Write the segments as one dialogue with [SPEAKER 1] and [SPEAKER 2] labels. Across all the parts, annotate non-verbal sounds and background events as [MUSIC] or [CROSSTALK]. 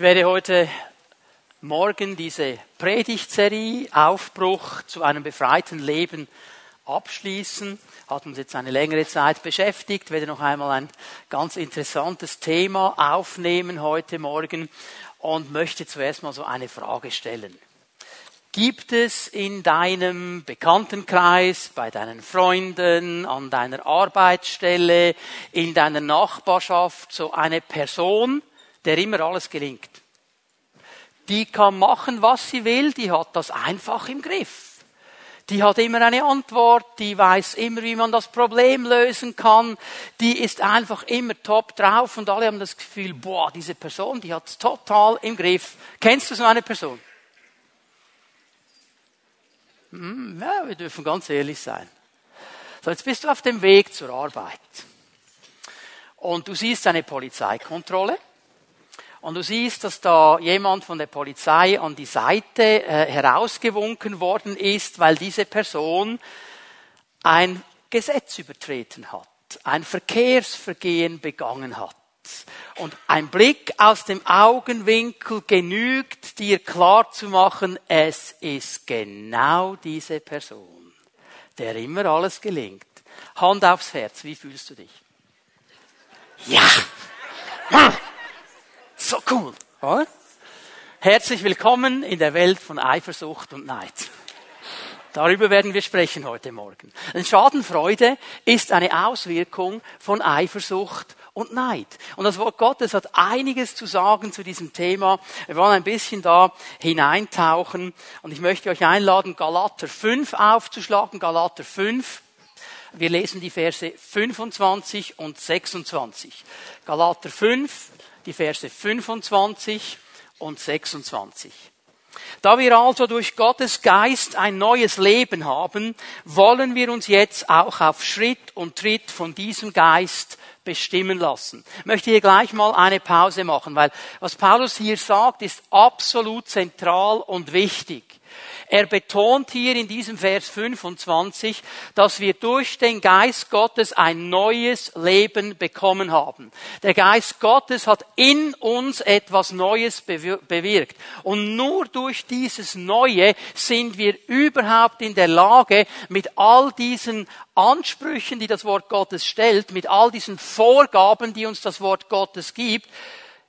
[SPEAKER 1] Ich werde heute Morgen diese Predigtserie Aufbruch zu einem befreiten Leben abschließen. Hat uns jetzt eine längere Zeit beschäftigt. Ich werde noch einmal ein ganz interessantes Thema aufnehmen heute Morgen und möchte zuerst mal so eine Frage stellen. Gibt es in deinem Bekanntenkreis, bei deinen Freunden, an deiner Arbeitsstelle, in deiner Nachbarschaft so eine Person, der immer alles gelingt? Die kann machen, was sie will, die hat das einfach im Griff. Die hat immer eine Antwort, die weiß immer, wie man das Problem lösen kann, die ist einfach immer top drauf und alle haben das Gefühl, boah, diese Person, die hat es total im Griff. Kennst du so eine Person? Hm, ja, wir dürfen ganz ehrlich sein. So, jetzt bist du auf dem Weg zur Arbeit. Und du siehst eine Polizeikontrolle. Und du siehst, dass da jemand von der Polizei an die Seite äh, herausgewunken worden ist, weil diese Person ein Gesetz übertreten hat, ein Verkehrsvergehen begangen hat. Und ein Blick aus dem Augenwinkel genügt dir klar zu machen, es ist genau diese Person, der immer alles gelingt. Hand aufs Herz, wie fühlst du dich? Ja! [LAUGHS] So cool, oder? Herzlich willkommen in der Welt von Eifersucht und Neid. Darüber werden wir sprechen heute Morgen. Denn Schadenfreude ist eine Auswirkung von Eifersucht und Neid. Und das Wort Gottes hat einiges zu sagen zu diesem Thema. Wir wollen ein bisschen da hineintauchen. Und ich möchte euch einladen, Galater 5 aufzuschlagen. Galater 5. Wir lesen die Verse 25 und 26. Galater 5, die Verse 25 und 26. Da wir also durch Gottes Geist ein neues Leben haben, wollen wir uns jetzt auch auf Schritt und Tritt von diesem Geist bestimmen lassen. Ich möchte hier gleich mal eine Pause machen, weil was Paulus hier sagt, ist absolut zentral und wichtig. Er betont hier in diesem Vers 25, dass wir durch den Geist Gottes ein neues Leben bekommen haben. Der Geist Gottes hat in uns etwas Neues bewirkt. Und nur durch dieses Neue sind wir überhaupt in der Lage, mit all diesen Ansprüchen, die das Wort Gottes stellt, mit all diesen Vorgaben, die uns das Wort Gottes gibt,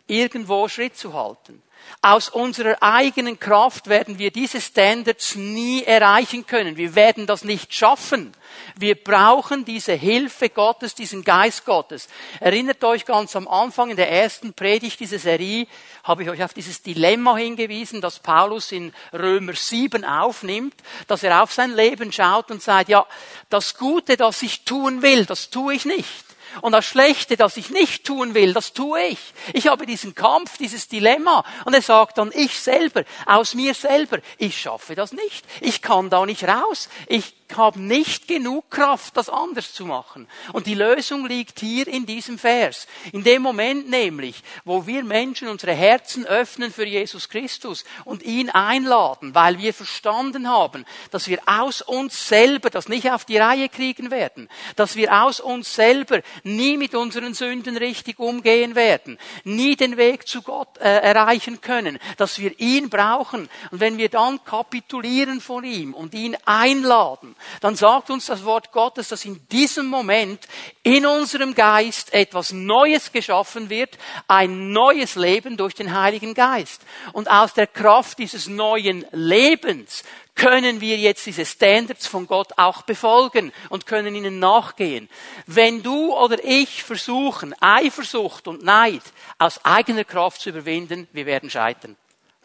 [SPEAKER 1] irgendwo Schritt zu halten. Aus unserer eigenen Kraft werden wir diese Standards nie erreichen können. Wir werden das nicht schaffen. Wir brauchen diese Hilfe Gottes, diesen Geist Gottes. Erinnert euch ganz am Anfang in der ersten Predigt dieser Serie, habe ich euch auf dieses Dilemma hingewiesen, das Paulus in Römer 7 aufnimmt, dass er auf sein Leben schaut und sagt, ja, das Gute, das ich tun will, das tue ich nicht. Und das Schlechte, das ich nicht tun will, das tue ich. Ich habe diesen Kampf, dieses Dilemma. Und er sagt dann, ich selber, aus mir selber, ich schaffe das nicht. Ich kann da nicht raus. Ich habe nicht genug Kraft, das anders zu machen. Und die Lösung liegt hier in diesem Vers. In dem Moment nämlich, wo wir Menschen unsere Herzen öffnen für Jesus Christus und ihn einladen, weil wir verstanden haben, dass wir aus uns selber das nicht auf die Reihe kriegen werden, dass wir aus uns selber nie mit unseren Sünden richtig umgehen werden, nie den Weg zu Gott äh, erreichen können, dass wir ihn brauchen. Und wenn wir dann kapitulieren vor ihm und ihn einladen, dann sagt uns das Wort Gottes, dass in diesem Moment in unserem Geist etwas Neues geschaffen wird, ein neues Leben durch den Heiligen Geist. Und aus der Kraft dieses neuen Lebens können wir jetzt diese Standards von Gott auch befolgen und können ihnen nachgehen. Wenn du oder ich versuchen, Eifersucht und Neid aus eigener Kraft zu überwinden, wir werden scheitern.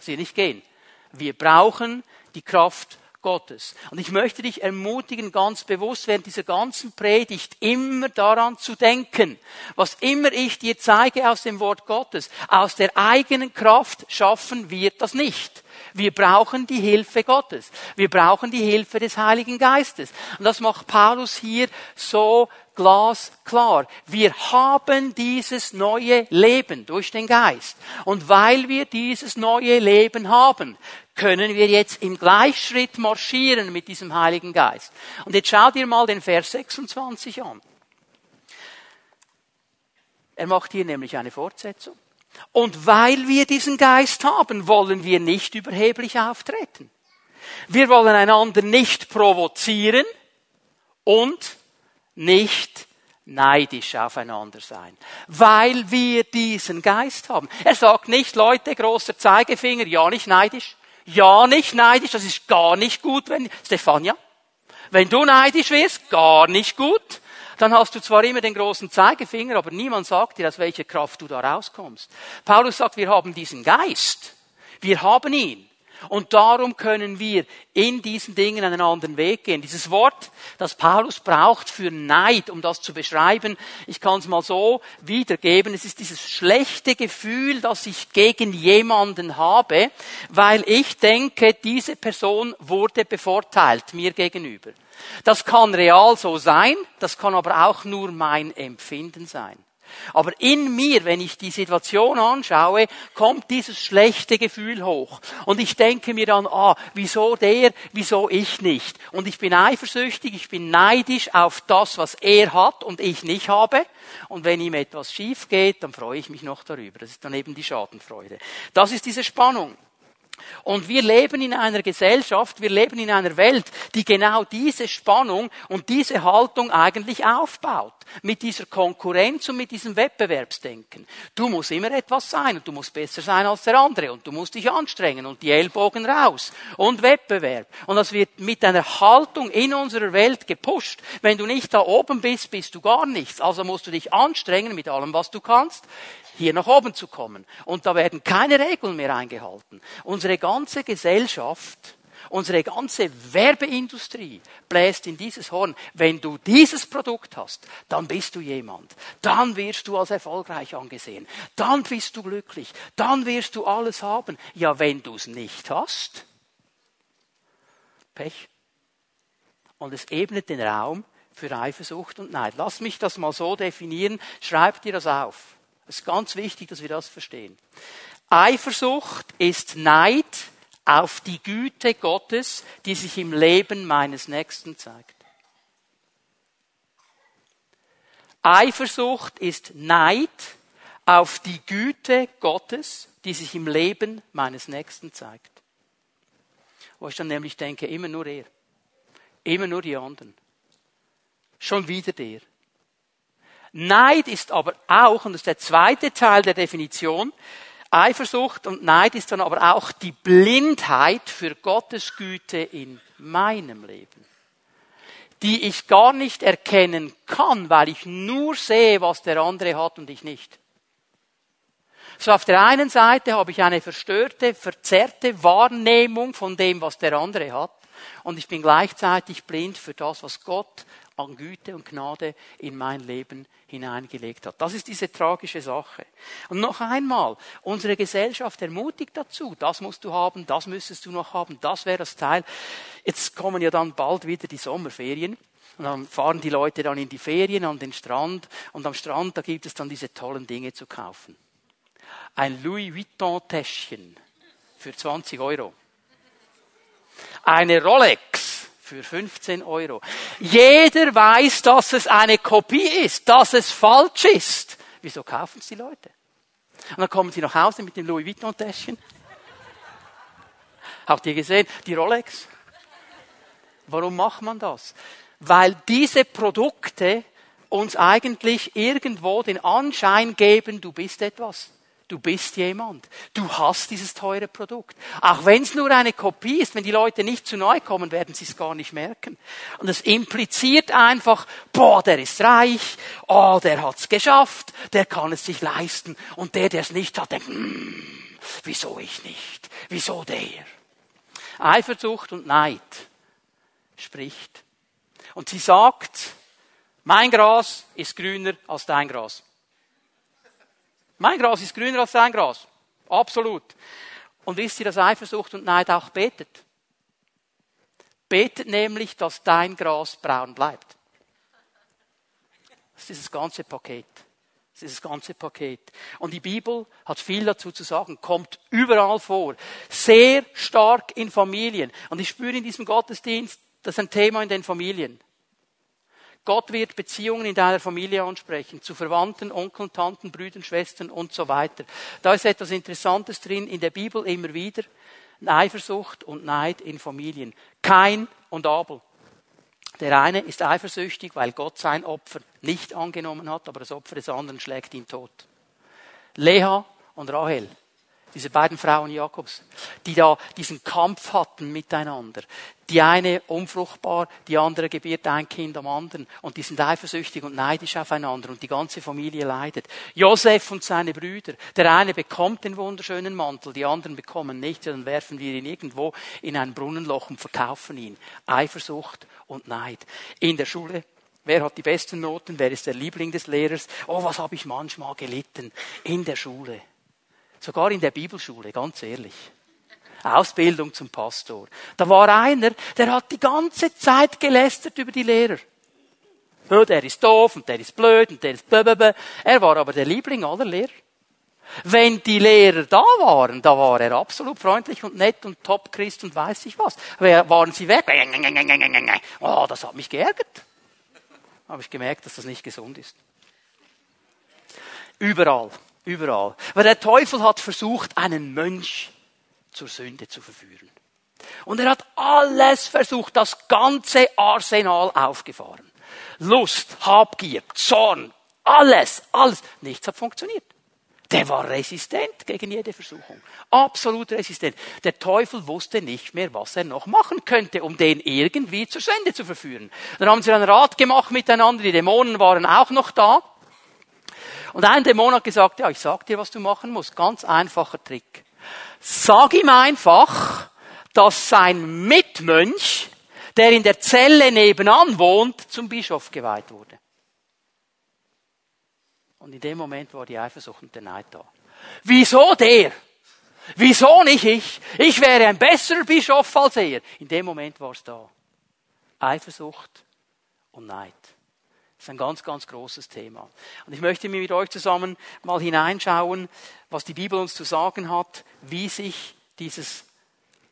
[SPEAKER 1] Wird nicht gehen. Wir brauchen die Kraft Gottes. Und ich möchte dich ermutigen, ganz bewusst während dieser ganzen Predigt immer daran zu denken, was immer ich dir zeige aus dem Wort Gottes, aus der eigenen Kraft schaffen wird das nicht. Wir brauchen die Hilfe Gottes. Wir brauchen die Hilfe des Heiligen Geistes. Und das macht Paulus hier so glasklar. Wir haben dieses neue Leben durch den Geist. Und weil wir dieses neue Leben haben, können wir jetzt im Gleichschritt marschieren mit diesem Heiligen Geist. Und jetzt schau dir mal den Vers 26 an. Er macht hier nämlich eine Fortsetzung. Und weil wir diesen Geist haben, wollen wir nicht überheblich auftreten. Wir wollen einander nicht provozieren und nicht neidisch aufeinander sein, weil wir diesen Geist haben. Er sagt nicht, Leute, großer Zeigefinger, ja nicht neidisch, ja nicht neidisch, das ist gar nicht gut, wenn, Stefania, wenn du neidisch wirst, gar nicht gut, dann hast du zwar immer den großen Zeigefinger, aber niemand sagt dir, aus welcher Kraft du da rauskommst. Paulus sagt, wir haben diesen Geist. Wir haben ihn. Und darum können wir in diesen Dingen einen anderen Weg gehen. Dieses Wort, das Paulus braucht für Neid, um das zu beschreiben, ich kann es mal so wiedergeben. Es ist dieses schlechte Gefühl, das ich gegen jemanden habe, weil ich denke, diese Person wurde bevorteilt mir gegenüber. Das kann real so sein, das kann aber auch nur mein Empfinden sein. Aber in mir, wenn ich die Situation anschaue, kommt dieses schlechte Gefühl hoch. Und ich denke mir dann, ah, wieso der, wieso ich nicht? Und ich bin eifersüchtig, ich bin neidisch auf das, was er hat und ich nicht habe. Und wenn ihm etwas schief geht, dann freue ich mich noch darüber. Das ist dann eben die Schadenfreude. Das ist diese Spannung. Und wir leben in einer Gesellschaft, wir leben in einer Welt, die genau diese Spannung und diese Haltung eigentlich aufbaut. Mit dieser Konkurrenz und mit diesem Wettbewerbsdenken. Du musst immer etwas sein und du musst besser sein als der andere und du musst dich anstrengen und die Ellbogen raus und Wettbewerb. Und das wird mit einer Haltung in unserer Welt gepusht. Wenn du nicht da oben bist, bist du gar nichts. Also musst du dich anstrengen mit allem, was du kannst hier nach oben zu kommen. Und da werden keine Regeln mehr eingehalten. Unsere ganze Gesellschaft, unsere ganze Werbeindustrie bläst in dieses Horn. Wenn du dieses Produkt hast, dann bist du jemand. Dann wirst du als erfolgreich angesehen. Dann bist du glücklich. Dann wirst du alles haben. Ja, wenn du es nicht hast, Pech. Und es ebnet den Raum für Eifersucht und Neid. Lass mich das mal so definieren. Schreib dir das auf. Es ist ganz wichtig, dass wir das verstehen. Eifersucht ist Neid auf die Güte Gottes, die sich im Leben meines Nächsten zeigt. Eifersucht ist Neid auf die Güte Gottes, die sich im Leben meines Nächsten zeigt. Wo ich dann nämlich denke, immer nur er. Immer nur die anderen. Schon wieder der. Neid ist aber auch, und das ist der zweite Teil der Definition, Eifersucht und Neid ist dann aber auch die Blindheit für Gottes Güte in meinem Leben, die ich gar nicht erkennen kann, weil ich nur sehe, was der andere hat und ich nicht. So auf der einen Seite habe ich eine verstörte, verzerrte Wahrnehmung von dem, was der andere hat, und ich bin gleichzeitig blind für das, was Gott an Güte und Gnade in mein Leben hineingelegt hat. Das ist diese tragische Sache. Und noch einmal, unsere Gesellschaft ermutigt dazu, das musst du haben, das müsstest du noch haben, das wäre das Teil. Jetzt kommen ja dann bald wieder die Sommerferien. Und dann fahren die Leute dann in die Ferien an den Strand und am Strand, da gibt es dann diese tollen Dinge zu kaufen. Ein Louis Vuitton Täschchen für 20 Euro. Eine Rolex für 15 Euro. Jeder weiß, dass es eine Kopie ist, dass es falsch ist. Wieso kaufen es die Leute? Und dann kommen sie nach Hause mit dem Louis Vuitton-Täschchen. Habt ihr gesehen? Die Rolex. Warum macht man das? Weil diese Produkte uns eigentlich irgendwo den Anschein geben, du bist etwas. Du bist jemand. Du hast dieses teure Produkt. Auch wenn es nur eine Kopie ist, wenn die Leute nicht zu neu kommen, werden sie es gar nicht merken. Und es impliziert einfach, boah, der ist reich, oh, der hat's geschafft, der kann es sich leisten. Und der, der es nicht hat, denkt, hm, wieso ich nicht? Wieso der? Eifersucht und Neid spricht. Und sie sagt, mein Gras ist grüner als dein Gras. Mein Gras ist grüner als dein Gras. Absolut. Und wisst ihr, dass Eifersucht und Neid auch betet? Betet nämlich, dass dein Gras braun bleibt. Das ist dieses ganze Paket. Das ist das ganze Paket. Und die Bibel hat viel dazu zu sagen, kommt überall vor. Sehr stark in Familien. Und ich spüre in diesem Gottesdienst, das ist ein Thema in den Familien. Gott wird Beziehungen in deiner Familie ansprechen, zu Verwandten, Onkeln, Tanten, Brüdern, Schwestern und so weiter. Da ist etwas Interessantes drin, in der Bibel immer wieder. Eifersucht und Neid in Familien. Kain und Abel. Der eine ist eifersüchtig, weil Gott sein Opfer nicht angenommen hat, aber das Opfer des anderen schlägt ihn tot. Leha und Rahel diese beiden Frauen Jakobs, die da diesen Kampf hatten miteinander. Die eine unfruchtbar, die andere gebiert ein Kind am anderen und die sind eifersüchtig und neidisch aufeinander und die ganze Familie leidet. Josef und seine Brüder, der eine bekommt den wunderschönen Mantel, die anderen bekommen nichts, dann werfen wir ihn irgendwo in ein Brunnenloch und verkaufen ihn. Eifersucht und Neid. In der Schule Wer hat die besten Noten? Wer ist der Liebling des Lehrers? Oh, was habe ich manchmal gelitten in der Schule. Sogar in der Bibelschule, ganz ehrlich. Ausbildung zum Pastor. Da war einer, der hat die ganze Zeit gelästert über die Lehrer. Ja, der ist doof und der ist blöd und der ist blablabla. Er war aber der Liebling aller Lehrer. Wenn die Lehrer da waren, da war er absolut freundlich und nett und Top-Christ und weiß ich was. Waren sie weg? Oh, das hat mich geärgert. Habe ich gemerkt, dass das nicht gesund ist. Überall Überall. Weil der Teufel hat versucht, einen Mönch zur Sünde zu verführen. Und er hat alles versucht, das ganze Arsenal aufgefahren. Lust, Habgier, Zorn, alles, alles. Nichts hat funktioniert. Der war resistent gegen jede Versuchung. Absolut resistent. Der Teufel wusste nicht mehr, was er noch machen könnte, um den irgendwie zur Sünde zu verführen. Dann haben sie einen Rat gemacht miteinander, die Dämonen waren auch noch da. Und ein Dämon hat gesagt, ja, ich sag dir, was du machen musst. Ganz einfacher Trick. Sag ihm einfach, dass sein Mitmönch, der in der Zelle nebenan wohnt, zum Bischof geweiht wurde. Und in dem Moment war die Eifersucht und der Neid da. Wieso der? Wieso nicht ich? Ich wäre ein besserer Bischof als er. In dem Moment war es da. Eifersucht und Neid. Das ist ein ganz, ganz großes Thema. Und ich möchte mir mit euch zusammen mal hineinschauen, was die Bibel uns zu sagen hat, wie sich dieses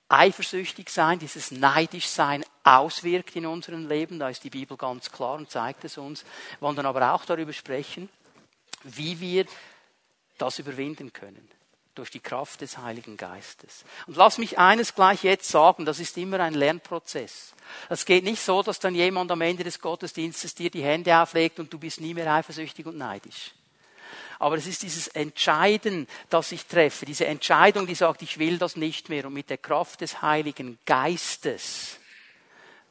[SPEAKER 1] eifersüchtig sein, dieses neidisch sein auswirkt in unserem Leben. Da ist die Bibel ganz klar und zeigt es uns. Wir wollen dann aber auch darüber sprechen, wie wir das überwinden können durch die Kraft des Heiligen Geistes. Und lass mich eines gleich jetzt sagen, das ist immer ein Lernprozess. Es geht nicht so, dass dann jemand am Ende des Gottesdienstes dir die Hände auflegt und du bist nie mehr eifersüchtig und neidisch. Aber es ist dieses Entscheiden, das ich treffe, diese Entscheidung, die sagt, ich will das nicht mehr. Und mit der Kraft des Heiligen Geistes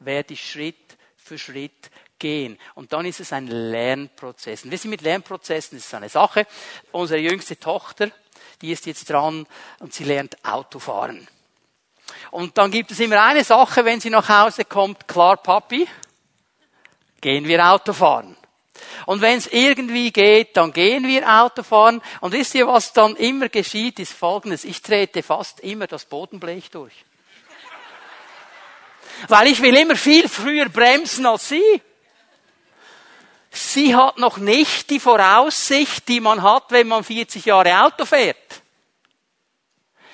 [SPEAKER 1] werde ich Schritt für Schritt gehen. Und dann ist es ein Lernprozess. Und wir sind mit Lernprozessen, das ist eine Sache. Unsere jüngste Tochter, die ist jetzt dran und sie lernt Autofahren. Und dann gibt es immer eine Sache, wenn sie nach Hause kommt, klar, Papi, gehen wir Autofahren. Und wenn es irgendwie geht, dann gehen wir Autofahren. Und wisst ihr, was dann immer geschieht, ist folgendes. Ich trete fast immer das Bodenblech durch. Weil ich will immer viel früher bremsen als sie. Sie hat noch nicht die Voraussicht, die man hat, wenn man 40 Jahre Auto fährt.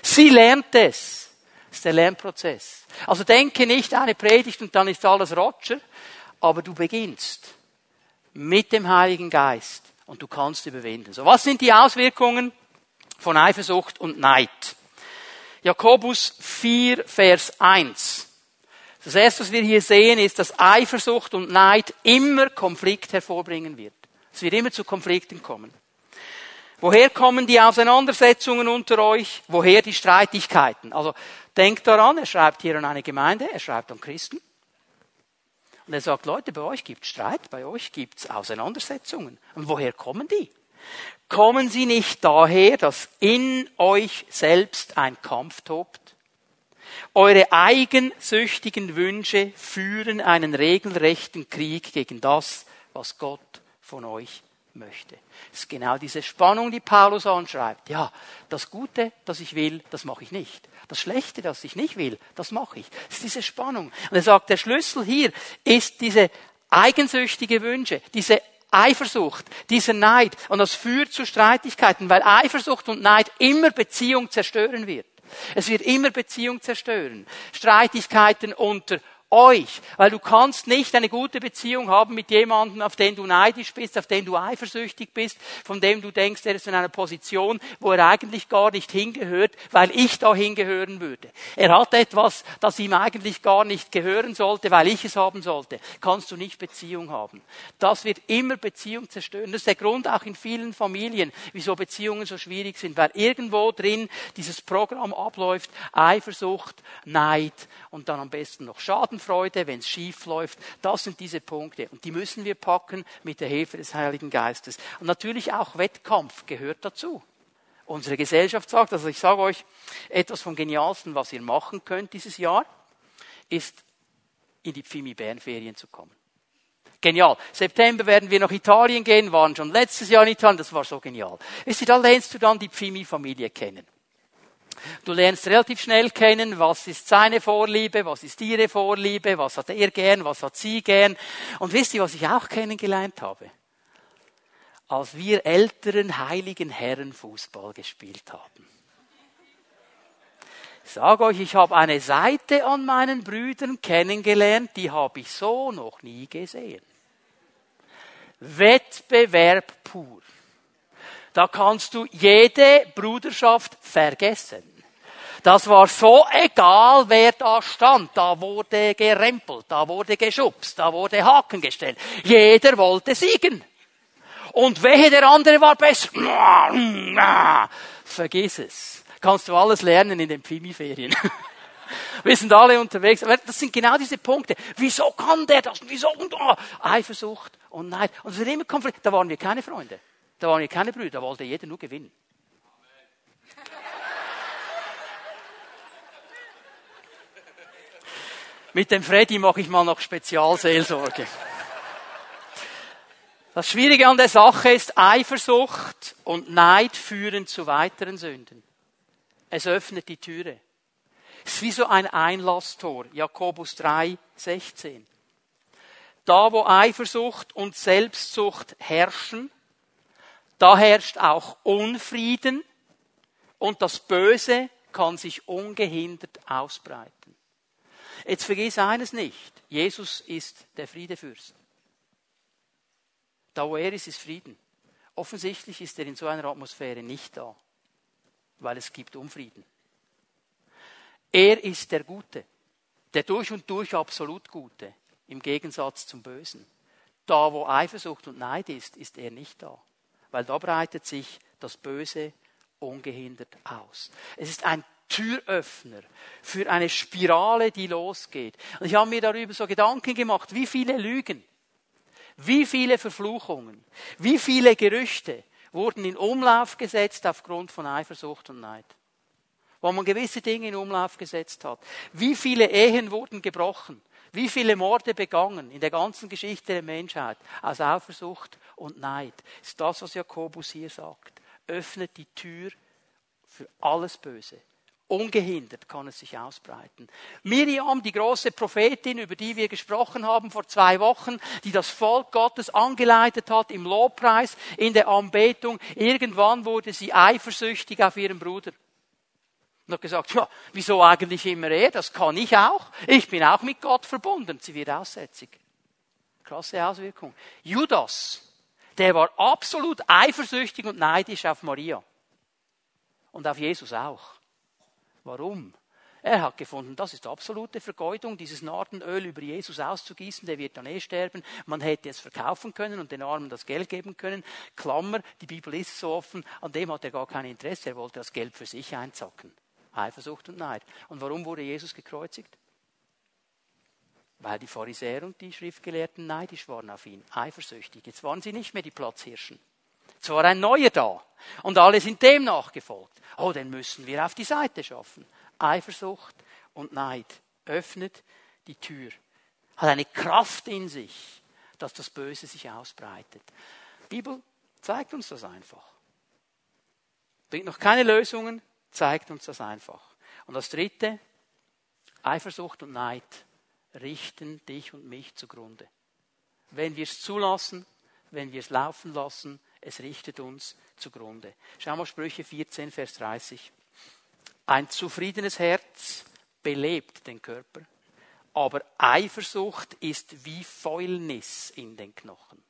[SPEAKER 1] Sie lernt es. Das ist der Lernprozess. Also denke nicht eine Predigt und dann ist alles Roger, aber du beginnst mit dem Heiligen Geist und du kannst überwinden. So, was sind die Auswirkungen von Eifersucht und Neid? Jakobus 4, Vers 1. Das erste, was wir hier sehen, ist, dass Eifersucht und Neid immer Konflikt hervorbringen wird. Es wird immer zu Konflikten kommen. Woher kommen die Auseinandersetzungen unter euch? Woher die Streitigkeiten? Also denkt daran, er schreibt hier an eine Gemeinde, er schreibt an Christen. Und er sagt, Leute, bei euch gibt es Streit, bei euch gibt es Auseinandersetzungen. Und woher kommen die? Kommen sie nicht daher, dass in euch selbst ein Kampf tobt? Eure eigensüchtigen Wünsche führen einen regelrechten Krieg gegen das, was Gott von euch möchte. Das ist genau diese Spannung, die Paulus anschreibt. Ja, das Gute, das ich will, das mache ich nicht. Das Schlechte, das ich nicht will, das mache ich. Das ist diese Spannung. Und er sagt, der Schlüssel hier ist diese eigensüchtige Wünsche, diese Eifersucht, dieser Neid. Und das führt zu Streitigkeiten, weil Eifersucht und Neid immer Beziehung zerstören wird. Es wird immer Beziehung zerstören. Streitigkeiten unter euch, weil du kannst nicht eine gute Beziehung haben mit jemandem, auf den du neidisch bist, auf den du eifersüchtig bist, von dem du denkst, er ist in einer Position, wo er eigentlich gar nicht hingehört, weil ich da hingehören würde. Er hat etwas, das ihm eigentlich gar nicht gehören sollte, weil ich es haben sollte. Kannst du nicht Beziehung haben. Das wird immer Beziehung zerstören. Das ist der Grund auch in vielen Familien, wieso Beziehungen so schwierig sind, weil irgendwo drin dieses Programm abläuft, Eifersucht, Neid und dann am besten noch Schadenfreude, wenn es schief läuft. Das sind diese Punkte. Und die müssen wir packen mit der Hilfe des Heiligen Geistes. Und natürlich auch Wettkampf gehört dazu. Unsere Gesellschaft sagt, also ich sage euch, etwas vom Genialsten, was ihr machen könnt dieses Jahr, ist in die Pfimi Bernferien zu kommen. Genial. September werden wir nach Italien gehen, waren schon letztes Jahr in Italien, das war so genial. Wisst ihr, da lernst du dann die Pfimi-Familie kennen. Du lernst relativ schnell kennen, was ist seine Vorliebe, was ist ihre Vorliebe, was hat er gern, was hat sie gern. Und wisst ihr, was ich auch kennengelernt habe? Als wir älteren heiligen Herren Fußball gespielt haben. Ich sage euch, ich habe eine Seite an meinen Brüdern kennengelernt, die habe ich so noch nie gesehen. Wettbewerb pur. Da kannst du jede Bruderschaft vergessen. Das war so egal, wer da stand. Da wurde gerempelt, da wurde geschubst, da wurde Haken gestellt. Jeder wollte siegen. Und wehe, der andere war besser. Vergiss es. Kannst du alles lernen in den Pfimi-Ferien. [LAUGHS] Wir sind alle unterwegs. Das sind genau diese Punkte. Wieso kann der das? Wieso? Oh, Eifersucht und Neid. Und es wird immer Konflikt. Da waren wir keine Freunde. Da waren wir keine Brüder. Da wollte jeder nur gewinnen. Mit dem Freddy mache ich mal noch Spezialseelsorge. Das Schwierige an der Sache ist, Eifersucht und Neid führen zu weiteren Sünden. Es öffnet die Türe. Es ist wie so ein Einlasstor. Jakobus 3, 16. Da, wo Eifersucht und Selbstsucht herrschen, da herrscht auch Unfrieden und das Böse kann sich ungehindert ausbreiten. Jetzt vergiss eines nicht. Jesus ist der Friedefürst. Da wo er ist, ist Frieden. Offensichtlich ist er in so einer Atmosphäre nicht da, weil es gibt Unfrieden. Er ist der Gute, der durch und durch absolut Gute, im Gegensatz zum Bösen. Da, wo Eifersucht und Neid ist, ist er nicht da, weil da breitet sich das Böse ungehindert aus. Es ist ein Türöffner für eine Spirale, die losgeht. Und ich habe mir darüber so Gedanken gemacht, wie viele Lügen, wie viele Verfluchungen, wie viele Gerüchte wurden in Umlauf gesetzt aufgrund von Eifersucht und Neid wo man gewisse Dinge in Umlauf gesetzt hat. Wie viele Ehen wurden gebrochen? Wie viele Morde begangen in der ganzen Geschichte der Menschheit aus Eifersucht und Neid? Ist das, was Jakobus hier sagt. Öffnet die Tür für alles Böse. Ungehindert kann es sich ausbreiten. Miriam, die große Prophetin, über die wir gesprochen haben vor zwei Wochen, die das Volk Gottes angeleitet hat im Lobpreis, in der Anbetung, irgendwann wurde sie eifersüchtig auf ihren Bruder. Und hat gesagt, ja, wieso eigentlich immer er? Das kann ich auch. Ich bin auch mit Gott verbunden. Sie wird aussätzig. Krasse Auswirkung. Judas, der war absolut eifersüchtig und neidisch auf Maria. Und auf Jesus auch. Warum? Er hat gefunden, das ist absolute Vergeudung, dieses Nardenöl über Jesus auszugießen, der wird dann eh sterben. Man hätte es verkaufen können und den Armen das Geld geben können. Klammer, die Bibel ist so offen, an dem hat er gar kein Interesse, er wollte das Geld für sich einzacken. Eifersucht und Neid. Und warum wurde Jesus gekreuzigt? Weil die Pharisäer und die Schriftgelehrten neidisch waren auf ihn, eifersüchtig. Jetzt waren sie nicht mehr die Platzhirschen. Es war ein neuer da. Und alle sind dem nachgefolgt. Oh, den müssen wir auf die Seite schaffen. Eifersucht und Neid öffnet die Tür. Hat eine Kraft in sich, dass das Böse sich ausbreitet. Die Bibel zeigt uns das einfach. Bringt noch keine Lösungen, zeigt uns das einfach. Und das dritte, Eifersucht und Neid richten dich und mich zugrunde. Wenn wir es zulassen, wenn wir es laufen lassen, es richtet uns zugrunde. Schau mal Sprüche 14, Vers 30. Ein zufriedenes Herz belebt den Körper, aber Eifersucht ist wie Fäulnis in den Knochen.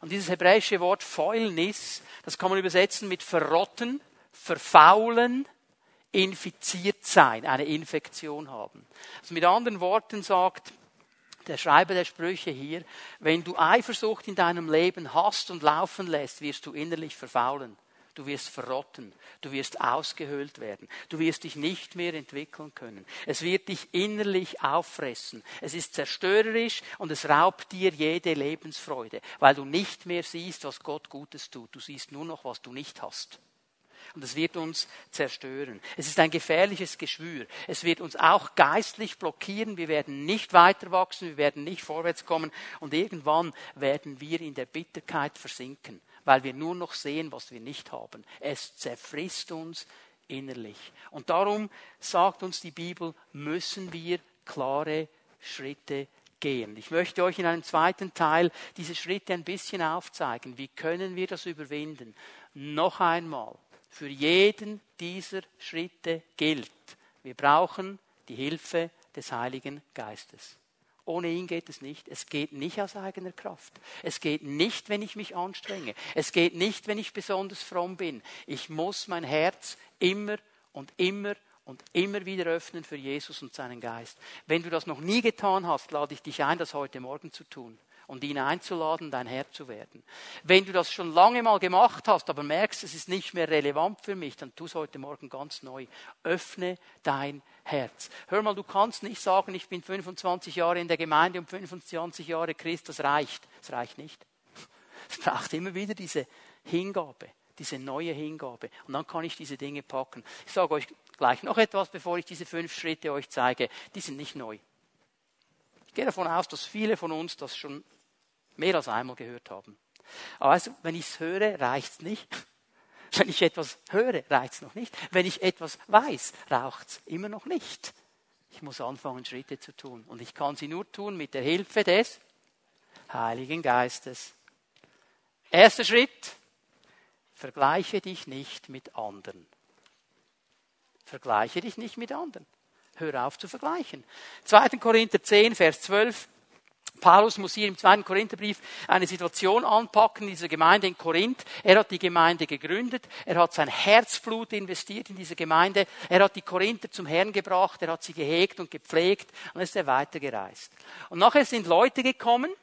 [SPEAKER 1] Und dieses hebräische Wort Fäulnis, das kann man übersetzen mit verrotten, verfaulen, infiziert sein, eine Infektion haben. Also mit anderen Worten sagt der Schreiber der Sprüche hier, wenn du Eifersucht in deinem Leben hast und laufen lässt, wirst du innerlich verfaulen. Du wirst verrotten. Du wirst ausgehöhlt werden. Du wirst dich nicht mehr entwickeln können. Es wird dich innerlich auffressen. Es ist zerstörerisch und es raubt dir jede Lebensfreude, weil du nicht mehr siehst, was Gott Gutes tut. Du siehst nur noch, was du nicht hast. Und es wird uns zerstören. Es ist ein gefährliches Geschwür. Es wird uns auch geistlich blockieren. Wir werden nicht weiter wachsen. Wir werden nicht vorwärts kommen. Und irgendwann werden wir in der Bitterkeit versinken weil wir nur noch sehen, was wir nicht haben. Es zerfrisst uns innerlich. Und darum sagt uns die Bibel, müssen wir klare Schritte gehen. Ich möchte euch in einem zweiten Teil diese Schritte ein bisschen aufzeigen. Wie können wir das überwinden? Noch einmal, für jeden dieser Schritte gilt, wir brauchen die Hilfe des Heiligen Geistes. Ohne ihn geht es nicht. Es geht nicht aus eigener Kraft. Es geht nicht, wenn ich mich anstrenge. Es geht nicht, wenn ich besonders fromm bin. Ich muss mein Herz immer und immer und immer wieder öffnen für Jesus und seinen Geist. Wenn du das noch nie getan hast, lade ich dich ein, das heute Morgen zu tun und ihn einzuladen, dein Herr zu werden. Wenn du das schon lange mal gemacht hast, aber merkst, es ist nicht mehr relevant für mich, dann tu es heute Morgen ganz neu. Öffne dein Herz. Hör mal, du kannst nicht sagen, ich bin 25 Jahre in der Gemeinde und 25 Jahre Christ, das reicht. Das reicht nicht. Es braucht immer wieder diese Hingabe, diese neue Hingabe. Und dann kann ich diese Dinge packen. Ich sage euch gleich noch etwas, bevor ich diese fünf Schritte euch zeige. Die sind nicht neu. Ich gehe davon aus, dass viele von uns das schon mehr als einmal gehört haben. Aber also, wenn ich es höre, reicht es nicht. [LAUGHS] Wenn ich etwas höre, reicht es noch nicht. Wenn ich etwas weiß, raucht es immer noch nicht. Ich muss anfangen, Schritte zu tun. Und ich kann sie nur tun mit der Hilfe des Heiligen Geistes. Erster Schritt. Vergleiche dich nicht mit anderen. Vergleiche dich nicht mit anderen. Hör auf zu vergleichen. 2. Korinther 10, Vers 12. Paulus muss hier im zweiten Korintherbrief eine Situation anpacken, dieser Gemeinde in Korinth. Er hat die Gemeinde gegründet, er hat sein Herzblut investiert in diese Gemeinde, er hat die Korinther zum Herrn gebracht, er hat sie gehegt und gepflegt und ist er weitergereist. Und nachher sind Leute gekommen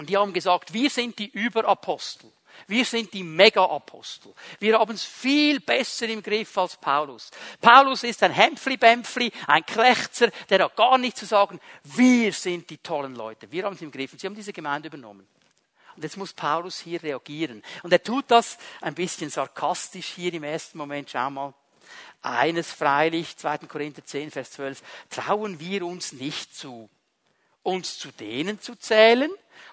[SPEAKER 1] die haben gesagt, wir sind die Überapostel. Wir sind die Mega-Apostel. Wir haben es viel besser im Griff als Paulus. Paulus ist ein Hämpfli-Bämpfli, ein Klächzer, der hat gar nichts zu sagen. Wir sind die tollen Leute. Wir haben es im Griff. Und sie haben diese Gemeinde übernommen. Und jetzt muss Paulus hier reagieren. Und er tut das ein bisschen sarkastisch hier im ersten Moment. Schau mal. Eines freilich, 2. Korinther 10, Vers 12, trauen wir uns nicht zu, uns zu denen zu zählen,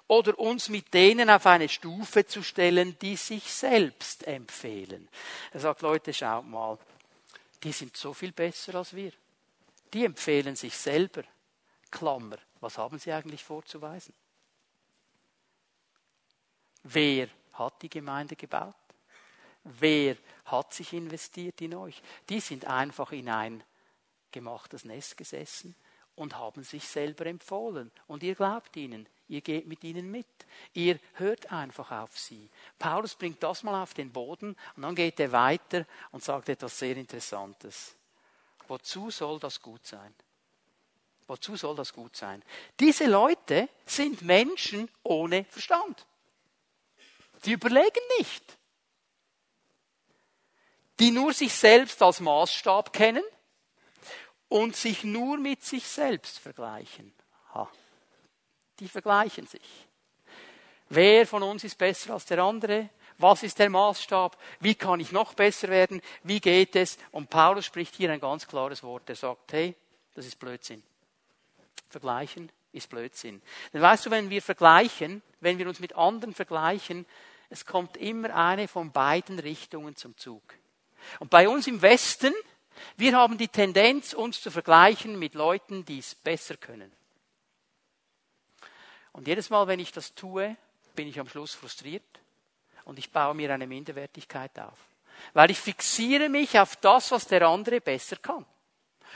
[SPEAKER 1] oder uns mit denen auf eine Stufe zu stellen, die sich selbst empfehlen. Er sagt, Leute, schaut mal, die sind so viel besser als wir. Die empfehlen sich selber. Klammer, was haben sie eigentlich vorzuweisen? Wer hat die Gemeinde gebaut? Wer hat sich investiert in euch? Die sind einfach in ein gemachtes Nest gesessen und haben sich selber empfohlen. Und ihr glaubt ihnen, ihr geht mit ihnen mit. Ihr hört einfach auf sie. Paulus bringt das mal auf den Boden und dann geht er weiter und sagt etwas sehr Interessantes. Wozu soll das gut sein? Wozu soll das gut sein? Diese Leute sind Menschen ohne Verstand. Die überlegen nicht. Die nur sich selbst als Maßstab kennen und sich nur mit sich selbst vergleichen. Ha. Die vergleichen sich. Wer von uns ist besser als der andere? Was ist der Maßstab? Wie kann ich noch besser werden? Wie geht es? Und Paulus spricht hier ein ganz klares Wort. Er sagt, hey, das ist Blödsinn. Vergleichen ist Blödsinn. Denn weißt du, wenn wir vergleichen, wenn wir uns mit anderen vergleichen, es kommt immer eine von beiden Richtungen zum Zug. Und bei uns im Westen wir haben die Tendenz, uns zu vergleichen mit Leuten, die es besser können. Und jedes Mal, wenn ich das tue, bin ich am Schluss frustriert und ich baue mir eine Minderwertigkeit auf. Weil ich fixiere mich auf das, was der andere besser kann.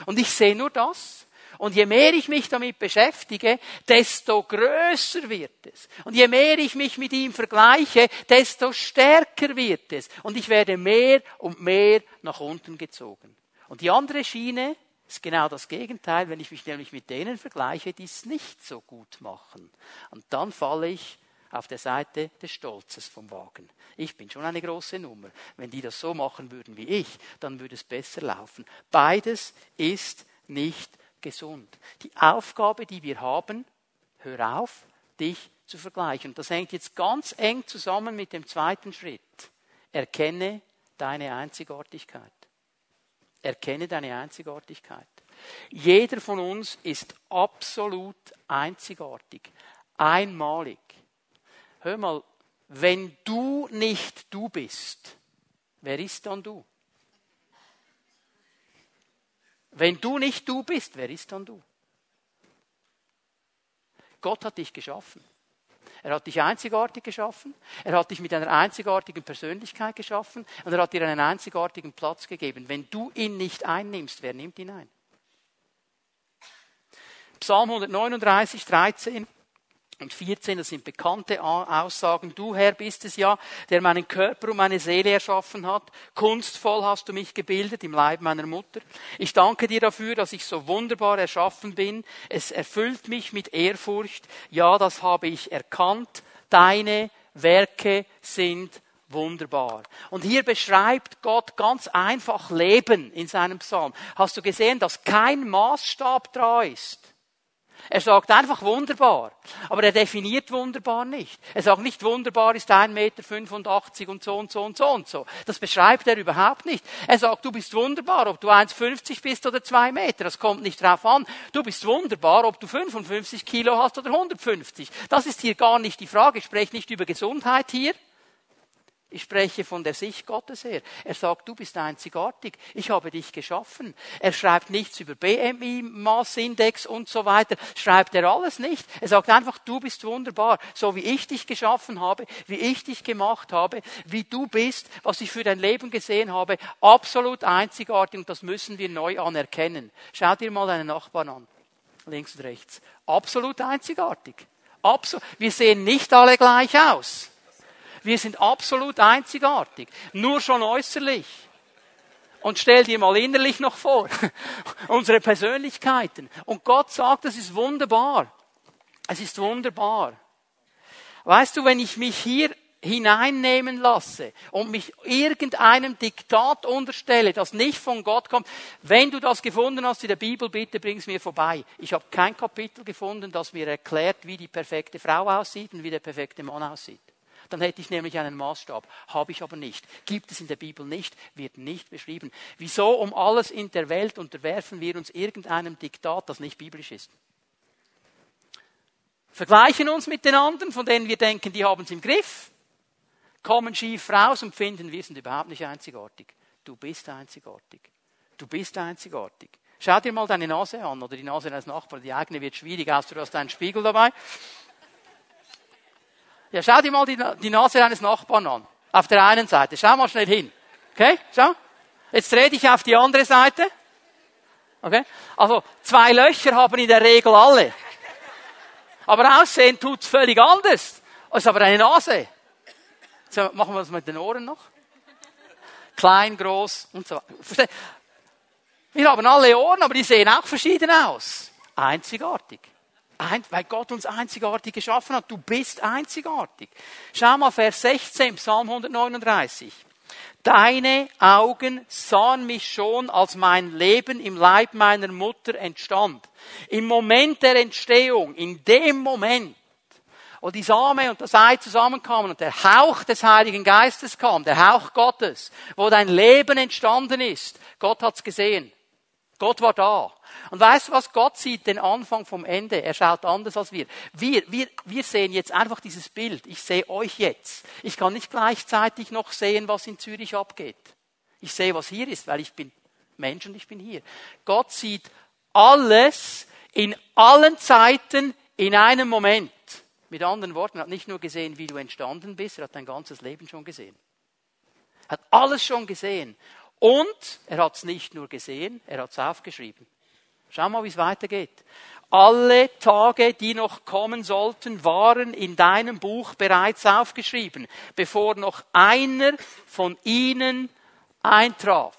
[SPEAKER 1] Und ich sehe nur das Und je mehr ich mich damit beschäftige, desto größer wird es. Und je mehr ich mich mit ihm vergleiche, desto stärker wird es. Und ich werde mehr und mehr nach unten gezogen. Und die andere Schiene ist genau das Gegenteil, wenn ich mich nämlich mit denen vergleiche, die es nicht so gut machen. Und dann falle ich auf der Seite des Stolzes vom Wagen. Ich bin schon eine große Nummer. Wenn die das so machen würden wie ich, dann würde es besser laufen. Beides ist nicht gesund. Die Aufgabe, die wir haben, hör auf, dich zu vergleichen. Das hängt jetzt ganz eng zusammen mit dem zweiten Schritt. Erkenne deine Einzigartigkeit. Erkenne deine Einzigartigkeit. Jeder von uns ist absolut einzigartig, einmalig. Hör mal, wenn du nicht du bist, wer ist dann du? Wenn du nicht du bist, wer ist dann du? Gott hat dich geschaffen. Er hat dich einzigartig geschaffen. Er hat dich mit einer einzigartigen Persönlichkeit geschaffen. Und er hat dir einen einzigartigen Platz gegeben. Wenn du ihn nicht einnimmst, wer nimmt ihn ein? Psalm 139, 13 und 14, das sind bekannte Aussagen. Du, Herr, bist es ja, der meinen Körper und meine Seele erschaffen hat. Kunstvoll hast du mich gebildet im Leib meiner Mutter. Ich danke dir dafür, dass ich so wunderbar erschaffen bin. Es erfüllt mich mit Ehrfurcht. Ja, das habe ich erkannt. Deine Werke sind wunderbar. Und hier beschreibt Gott ganz einfach Leben in seinem Psalm. Hast du gesehen, dass kein Maßstab da ist? Er sagt einfach wunderbar. Aber er definiert wunderbar nicht. Er sagt nicht wunderbar ist 1,85 Meter und so und so und so und so. Das beschreibt er überhaupt nicht. Er sagt, du bist wunderbar, ob du 1,50 bist oder 2 Meter. Das kommt nicht drauf an. Du bist wunderbar, ob du 55 Kilo hast oder 150. Das ist hier gar nicht die Frage. Ich spreche nicht über Gesundheit hier. Ich spreche von der Sicht Gottes her. Er sagt, du bist einzigartig. Ich habe dich geschaffen. Er schreibt nichts über BMI, Massindex und so weiter. Schreibt er alles nicht. Er sagt einfach, du bist wunderbar. So wie ich dich geschaffen habe, wie ich dich gemacht habe, wie du bist, was ich für dein Leben gesehen habe. Absolut einzigartig und das müssen wir neu anerkennen. Schau dir mal deinen Nachbarn an. Links und rechts. Absolut einzigartig. Absolut. Wir sehen nicht alle gleich aus. Wir sind absolut einzigartig. Nur schon äußerlich. Und stell dir mal innerlich noch vor, [LAUGHS] unsere Persönlichkeiten. Und Gott sagt, das ist wunderbar. Es ist wunderbar. Weißt du, wenn ich mich hier hineinnehmen lasse und mich irgendeinem Diktat unterstelle, das nicht von Gott kommt, wenn du das gefunden hast in der Bibel, bitte bring es mir vorbei. Ich habe kein Kapitel gefunden, das mir erklärt, wie die perfekte Frau aussieht und wie der perfekte Mann aussieht. Dann hätte ich nämlich einen Maßstab. Habe ich aber nicht. Gibt es in der Bibel nicht, wird nicht beschrieben. Wieso um alles in der Welt unterwerfen wir uns irgendeinem Diktat, das nicht biblisch ist? Vergleichen uns mit den anderen, von denen wir denken, die haben es im Griff, kommen schief raus und finden, wir sind überhaupt nicht einzigartig. Du bist einzigartig. Du bist einzigartig. Schau dir mal deine Nase an oder die Nase deines Nachbarn. Die eigene wird schwierig aus, du hast einen Spiegel dabei. Ja, schau dir mal die, die Nase deines Nachbarn an. Auf der einen Seite. Schau mal schnell hin. Okay? Schau. Jetzt dreh dich auf die andere Seite. Okay? Also, zwei Löcher haben in der Regel alle. Aber aussehen tut's völlig anders. Es ist aber eine Nase. So, machen wir das mit den Ohren noch. Klein, groß und so weiter. Wir haben alle Ohren, aber die sehen auch verschieden aus. Einzigartig weil Gott uns einzigartig geschaffen hat. Du bist einzigartig. Schau mal Vers 16, Psalm 139. Deine Augen sahen mich schon, als mein Leben im Leib meiner Mutter entstand. Im Moment der Entstehung, in dem Moment, wo die Same und das Ei zusammenkamen und der Hauch des Heiligen Geistes kam, der Hauch Gottes, wo dein Leben entstanden ist, Gott hat's gesehen. Gott war da. Und weißt du was? Gott sieht den Anfang vom Ende. Er schaut anders als wir. Wir, wir, wir sehen jetzt einfach dieses Bild. Ich sehe euch jetzt. Ich kann nicht gleichzeitig noch sehen, was in Zürich abgeht. Ich sehe, was hier ist, weil ich bin Mensch und ich bin hier. Gott sieht alles in allen Zeiten in einem Moment. Mit anderen Worten, er hat nicht nur gesehen, wie du entstanden bist, er hat dein ganzes Leben schon gesehen. Er hat alles schon gesehen. Und er hat es nicht nur gesehen, er hat es aufgeschrieben. Schau mal, wie es weitergeht. Alle Tage, die noch kommen sollten, waren in deinem Buch bereits aufgeschrieben, bevor noch einer von ihnen eintraf.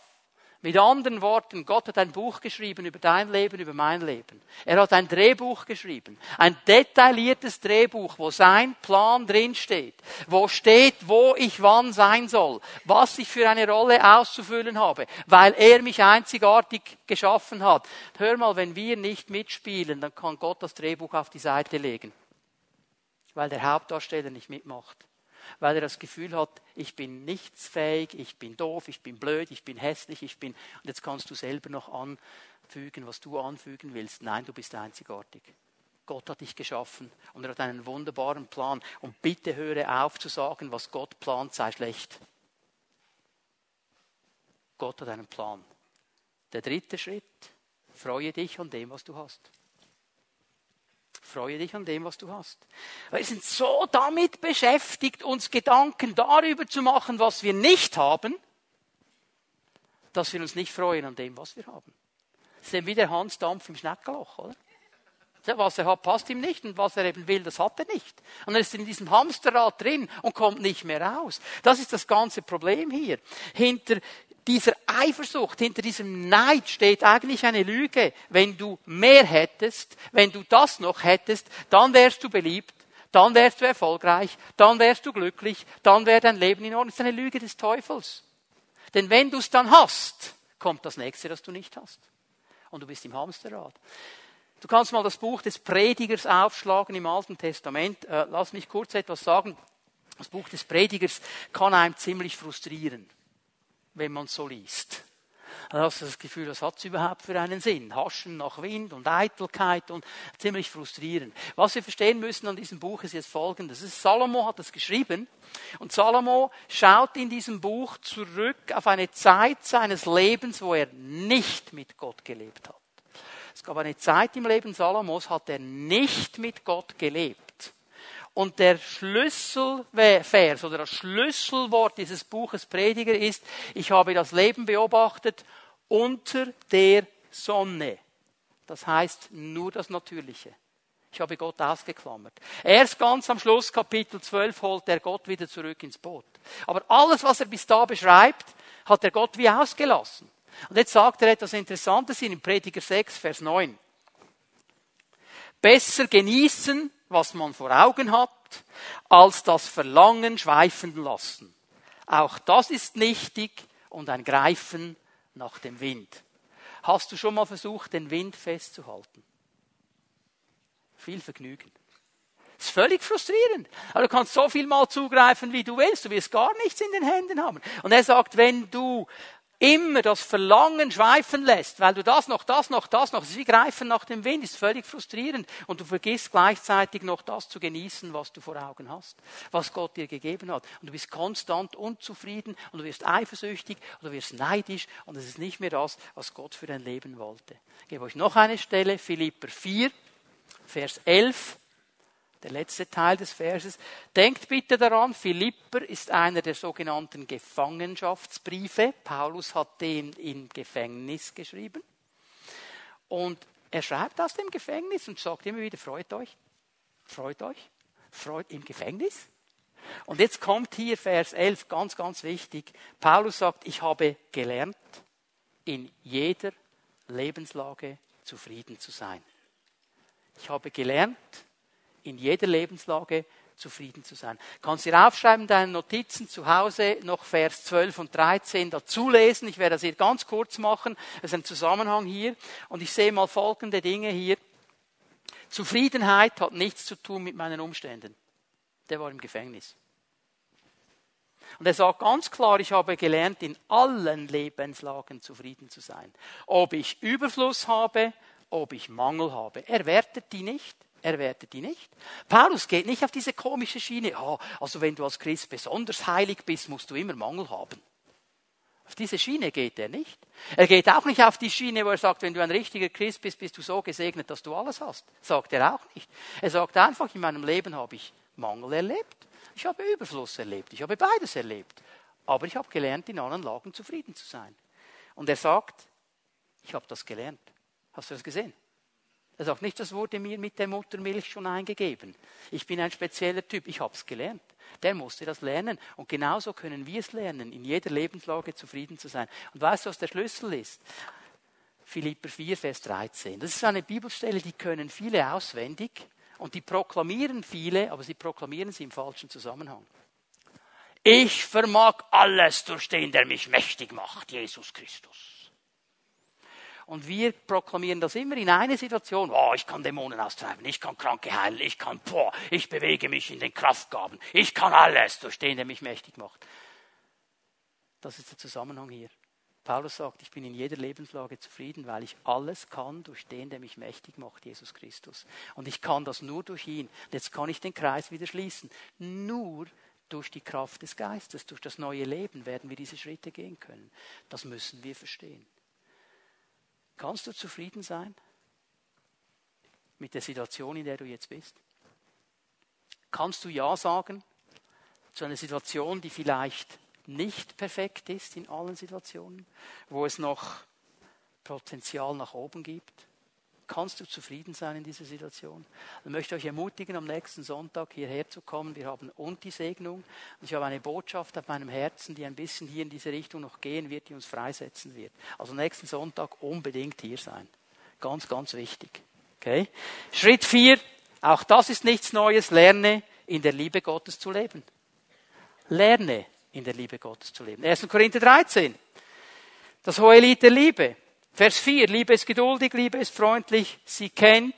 [SPEAKER 1] Mit anderen Worten, Gott hat ein Buch geschrieben über dein Leben, über mein Leben. Er hat ein Drehbuch geschrieben. Ein detailliertes Drehbuch, wo sein Plan drinsteht. Wo steht, wo ich wann sein soll. Was ich für eine Rolle auszufüllen habe. Weil er mich einzigartig geschaffen hat. Hör mal, wenn wir nicht mitspielen, dann kann Gott das Drehbuch auf die Seite legen. Weil der Hauptdarsteller nicht mitmacht weil er das Gefühl hat, ich bin nichtsfähig, ich bin doof, ich bin blöd, ich bin hässlich, ich bin. Und jetzt kannst du selber noch anfügen, was du anfügen willst. Nein, du bist einzigartig. Gott hat dich geschaffen und er hat einen wunderbaren Plan. Und bitte höre auf zu sagen, was Gott plant, sei schlecht. Gott hat einen Plan. Der dritte Schritt, freue dich an dem, was du hast. Freue dich an dem, was du hast. Wir sind so damit beschäftigt, uns Gedanken darüber zu machen, was wir nicht haben, dass wir uns nicht freuen an dem, was wir haben. Das ist wie der Hansdampf im Schneckenloch, oder? Was er hat, passt ihm nicht und was er eben will, das hat er nicht. Und er ist in diesem Hamsterrad drin und kommt nicht mehr raus. Das ist das ganze Problem hier. Hinter dieser Eifersucht, hinter diesem Neid steht eigentlich eine Lüge. Wenn du mehr hättest, wenn du das noch hättest, dann wärst du beliebt, dann wärst du erfolgreich, dann wärst du glücklich, dann wäre dein Leben in Ordnung. Das ist eine Lüge des Teufels. Denn wenn du es dann hast, kommt das nächste, das du nicht hast. Und du bist im Hamsterrad. Du kannst mal das Buch des Predigers aufschlagen im Alten Testament. Äh, lass mich kurz etwas sagen. Das Buch des Predigers kann einem ziemlich frustrieren wenn man so liest. Dann hast du das Gefühl, was hat es überhaupt für einen Sinn? Haschen nach Wind und Eitelkeit und ziemlich frustrierend. Was wir verstehen müssen an diesem Buch ist jetzt folgendes. Ist, Salomo hat das geschrieben und Salomo schaut in diesem Buch zurück auf eine Zeit seines Lebens, wo er nicht mit Gott gelebt hat. Es gab eine Zeit im Leben Salomos, hat er nicht mit Gott gelebt. Und der Schlüsselvers oder das Schlüsselwort dieses Buches Prediger ist, ich habe das Leben beobachtet unter der Sonne. Das heißt nur das Natürliche. Ich habe Gott ausgeklammert. Erst ganz am Schluss, Kapitel 12, holt er Gott wieder zurück ins Boot. Aber alles, was er bis da beschreibt, hat er Gott wie ausgelassen. Und jetzt sagt er etwas Interessantes in Prediger 6, Vers 9. Besser genießen, was man vor Augen hat, als das Verlangen schweifen lassen. Auch das ist nichtig und ein Greifen nach dem Wind. Hast du schon mal versucht, den Wind festzuhalten? Viel Vergnügen. Das ist völlig frustrierend. Aber du kannst so viel mal zugreifen, wie du willst. Du wirst gar nichts in den Händen haben. Und er sagt, wenn du immer das Verlangen schweifen lässt, weil du das noch, das noch, das noch, sie greifen nach dem Wind, ist völlig frustrierend und du vergisst gleichzeitig noch das zu genießen, was du vor Augen hast, was Gott dir gegeben hat. Und du bist konstant unzufrieden und du wirst eifersüchtig und du wirst neidisch und es ist nicht mehr das, was Gott für dein Leben wollte. Ich gebe euch noch eine Stelle, Philipper 4, Vers 11 der letzte Teil des Verses. Denkt bitte daran, Philipper ist einer der sogenannten Gefangenschaftsbriefe. Paulus hat den im Gefängnis geschrieben. Und er schreibt aus dem Gefängnis und sagt immer wieder, freut euch, freut euch, freut im Gefängnis. Und jetzt kommt hier Vers 11, ganz, ganz wichtig. Paulus sagt, ich habe gelernt, in jeder Lebenslage zufrieden zu sein. Ich habe gelernt, in jeder Lebenslage zufrieden zu sein. Kannst dir aufschreiben, deine Notizen zu Hause, noch Vers 12 und 13 dazulesen. Ich werde das hier ganz kurz machen. Es ist ein Zusammenhang hier. Und ich sehe mal folgende Dinge hier. Zufriedenheit hat nichts zu tun mit meinen Umständen. Der war im Gefängnis. Und er sagt ganz klar, ich habe gelernt, in allen Lebenslagen zufrieden zu sein. Ob ich Überfluss habe, ob ich Mangel habe. Er wertet die nicht. Er wertet die nicht. Paulus geht nicht auf diese komische Schiene. Oh, also wenn du als Christ besonders heilig bist, musst du immer Mangel haben. Auf diese Schiene geht er nicht. Er geht auch nicht auf die Schiene, wo er sagt, wenn du ein richtiger Christ bist, bist du so gesegnet, dass du alles hast. Sagt er auch nicht. Er sagt einfach, in meinem Leben habe ich Mangel erlebt. Ich habe Überfluss erlebt. Ich habe beides erlebt. Aber ich habe gelernt, in allen Lagen zufrieden zu sein. Und er sagt, ich habe das gelernt. Hast du das gesehen? Er sagt nicht, das wurde mir mit der Muttermilch schon eingegeben. Ich bin ein spezieller Typ, ich habe es gelernt. Der musste das lernen. Und genauso können wir es lernen, in jeder Lebenslage zufrieden zu sein. Und weißt du, was der Schlüssel ist? Philipper 4, Vers 13. Das ist eine Bibelstelle, die können viele auswendig und die proklamieren viele, aber sie proklamieren sie im falschen Zusammenhang. Ich vermag alles durch den, der mich mächtig macht, Jesus Christus. Und wir proklamieren das immer in einer Situation. Oh, ich kann Dämonen austreiben, ich kann Kranke heilen, ich kann, boah, ich bewege mich in den Kraftgaben, ich kann alles durch den, der mich mächtig macht. Das ist der Zusammenhang hier. Paulus sagt, ich bin in jeder Lebenslage zufrieden, weil ich alles kann durch den, der mich mächtig macht, Jesus Christus. Und ich kann das nur durch ihn. Und jetzt kann ich den Kreis wieder schließen. Nur durch die Kraft des Geistes, durch das neue Leben werden wir diese Schritte gehen können. Das müssen wir verstehen. Kannst du zufrieden sein mit der Situation, in der du jetzt bist? Kannst du Ja sagen zu einer Situation, die vielleicht nicht perfekt ist in allen Situationen, wo es noch Potenzial nach oben gibt? Kannst du zufrieden sein in dieser Situation? Ich möchte euch ermutigen, am nächsten Sonntag hierher zu kommen. Wir haben und die Segnung. Und ich habe eine Botschaft auf meinem Herzen, die ein bisschen hier in diese Richtung noch gehen wird, die uns freisetzen wird. Also nächsten Sonntag unbedingt hier sein. Ganz, ganz wichtig. Okay? Schritt vier. Auch das ist nichts Neues. Lerne in der Liebe Gottes zu leben. Lerne in der Liebe Gottes zu leben. 1. Korinther 13. Das hohe Lied der Liebe. Vers 4, Liebe ist geduldig, Liebe ist freundlich, sie kennt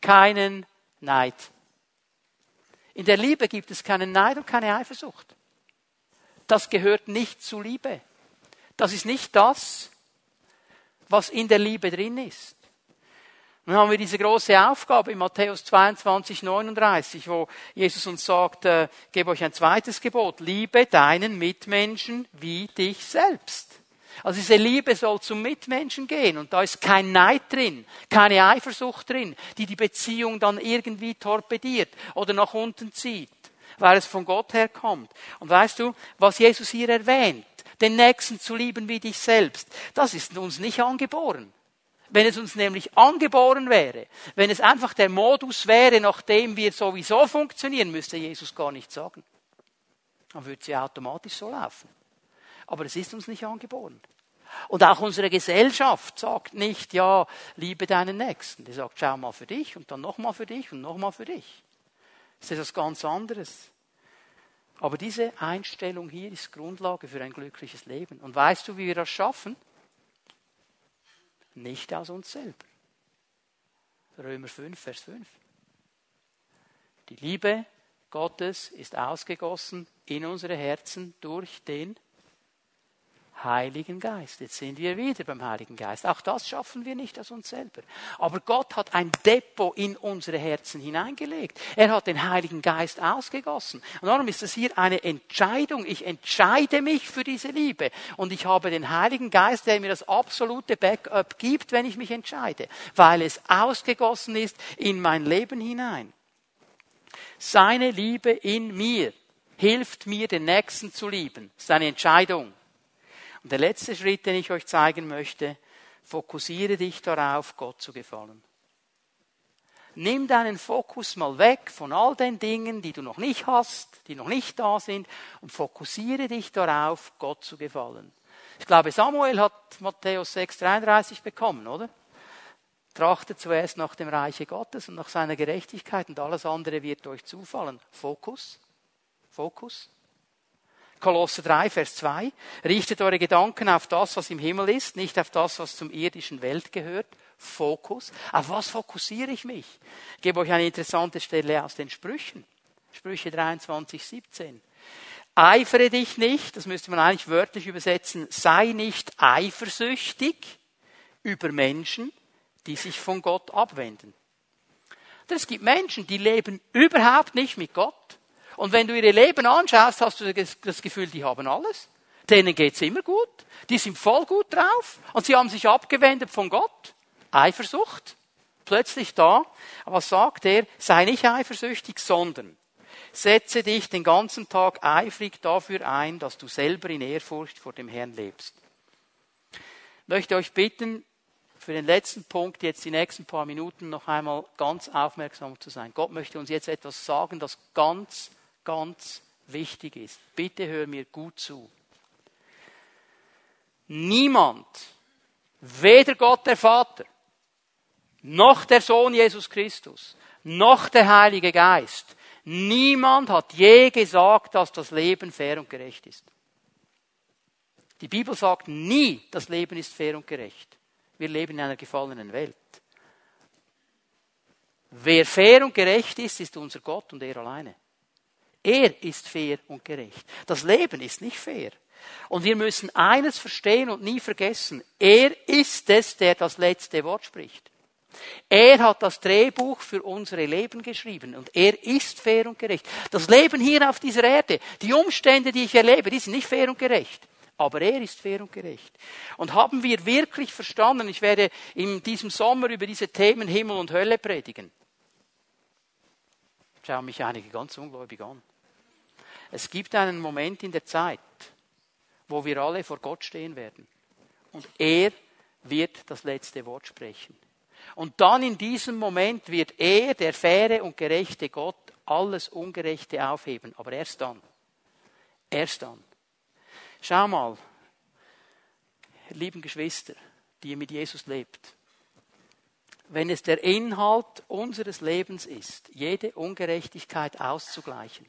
[SPEAKER 1] keinen Neid. In der Liebe gibt es keinen Neid und keine Eifersucht. Das gehört nicht zu Liebe. Das ist nicht das, was in der Liebe drin ist. Nun haben wir diese große Aufgabe in Matthäus 22, 39, wo Jesus uns sagt, äh, gebe euch ein zweites Gebot, liebe deinen Mitmenschen wie dich selbst. Also diese Liebe soll zum Mitmenschen gehen und da ist kein Neid drin, keine Eifersucht drin, die die Beziehung dann irgendwie torpediert oder nach unten zieht, weil es von Gott herkommt. Und weißt du, was Jesus hier erwähnt, den Nächsten zu lieben wie dich selbst, das ist uns nicht angeboren. Wenn es uns nämlich angeboren wäre, wenn es einfach der Modus wäre, nach dem wir sowieso funktionieren, müsste Jesus gar nicht sagen. Dann würde sie automatisch so laufen. Aber es ist uns nicht angeboren. Und auch unsere Gesellschaft sagt nicht, ja, liebe deinen Nächsten. Die sagt, schau mal für dich und dann nochmal für dich und nochmal für dich. Das ist etwas ganz anderes. Aber diese Einstellung hier ist Grundlage für ein glückliches Leben. Und weißt du, wie wir das schaffen? Nicht aus uns selber. Römer 5, Vers 5. Die Liebe Gottes ist ausgegossen in unsere Herzen durch den Heiligen Geist. Jetzt sind wir wieder beim Heiligen Geist. Auch das schaffen wir nicht aus uns selber. Aber Gott hat ein Depot in unsere Herzen hineingelegt. Er hat den Heiligen Geist ausgegossen. Und darum ist es hier eine Entscheidung. Ich entscheide mich für diese Liebe. Und ich habe den Heiligen Geist, der mir das absolute Backup gibt, wenn ich mich entscheide. Weil es ausgegossen ist in mein Leben hinein. Seine Liebe in mir hilft mir, den Nächsten zu lieben. Das ist eine Entscheidung. Und der letzte Schritt, den ich euch zeigen möchte, fokussiere dich darauf, Gott zu gefallen. Nimm deinen Fokus mal weg von all den Dingen, die du noch nicht hast, die noch nicht da sind, und fokussiere dich darauf, Gott zu gefallen. Ich glaube, Samuel hat Matthäus 6,33 bekommen, oder? Trachte zuerst nach dem Reiche Gottes und nach seiner Gerechtigkeit und alles andere wird euch zufallen. Fokus. Fokus. Kolosser 3, Vers 2. Richtet eure Gedanken auf das, was im Himmel ist, nicht auf das, was zum irdischen Welt gehört. Fokus. Auf was fokussiere ich mich? Ich gebe euch eine interessante Stelle aus den Sprüchen. Sprüche 23, 17. Eifere dich nicht, das müsste man eigentlich wörtlich übersetzen, sei nicht eifersüchtig über Menschen, die sich von Gott abwenden. Es gibt Menschen, die leben überhaupt nicht mit Gott. Und wenn du ihre Leben anschaust, hast du das Gefühl, die haben alles. Denen geht's immer gut. Die sind voll gut drauf. Und sie haben sich abgewendet von Gott. Eifersucht. Plötzlich da. Aber was sagt er? Sei nicht eifersüchtig, sondern setze dich den ganzen Tag eifrig dafür ein, dass du selber in Ehrfurcht vor dem Herrn lebst. Ich möchte euch bitten, für den letzten Punkt jetzt die nächsten paar Minuten noch einmal ganz aufmerksam zu sein. Gott möchte uns jetzt etwas sagen, das ganz, ganz wichtig ist. Bitte hör mir gut zu. Niemand, weder Gott der Vater, noch der Sohn Jesus Christus, noch der Heilige Geist, niemand hat je gesagt, dass das Leben fair und gerecht ist. Die Bibel sagt nie, das Leben ist fair und gerecht. Wir leben in einer gefallenen Welt. Wer fair und gerecht ist, ist unser Gott und er alleine. Er ist fair und gerecht. Das Leben ist nicht fair. Und wir müssen eines verstehen und nie vergessen. Er ist es, der das letzte Wort spricht. Er hat das Drehbuch für unsere Leben geschrieben und er ist fair und gerecht. Das Leben hier auf dieser Erde, die Umstände, die ich erlebe, die sind nicht fair und gerecht. Aber er ist fair und gerecht. Und haben wir wirklich verstanden, ich werde in diesem Sommer über diese Themen Himmel und Hölle predigen. Schauen mich einige ganz ungläubig an. Es gibt einen Moment in der Zeit, wo wir alle vor Gott stehen werden. Und er wird das letzte Wort sprechen. Und dann in diesem Moment wird er, der faire und gerechte Gott, alles Ungerechte aufheben. Aber erst dann. Erst dann. Schau mal, lieben Geschwister, die ihr mit Jesus lebt, wenn es der Inhalt unseres Lebens ist, jede Ungerechtigkeit auszugleichen,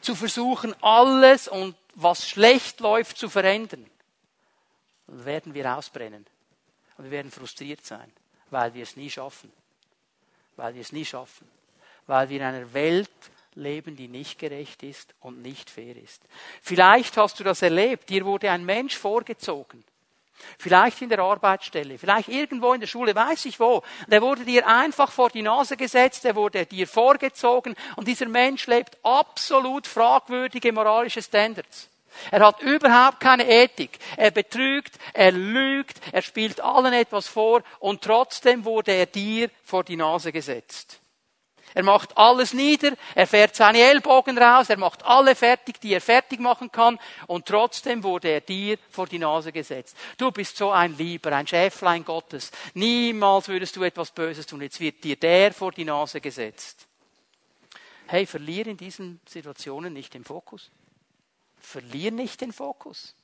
[SPEAKER 1] zu versuchen, alles und was schlecht läuft zu verändern, dann werden wir ausbrennen. Und wir werden frustriert sein, weil wir es nie schaffen, weil wir es nie schaffen, weil wir in einer Welt leben, die nicht gerecht ist und nicht fair ist. Vielleicht hast du das erlebt, dir wurde ein Mensch vorgezogen. Vielleicht in der Arbeitsstelle, vielleicht irgendwo in der Schule, weiß ich wo. Der wurde dir einfach vor die Nase gesetzt, der wurde dir vorgezogen und dieser Mensch lebt absolut fragwürdige moralische Standards. Er hat überhaupt keine Ethik. Er betrügt, er lügt, er spielt allen etwas vor und trotzdem wurde er dir vor die Nase gesetzt. Er macht alles nieder, er fährt seine Ellbogen raus, er macht alle fertig, die er fertig machen kann und trotzdem wurde er dir vor die Nase gesetzt. Du bist so ein Lieber, ein Schäflein Gottes. Niemals würdest du etwas Böses tun. Jetzt wird dir der vor die Nase gesetzt. Hey, verlier in diesen Situationen nicht den Fokus. Verlier nicht den Fokus.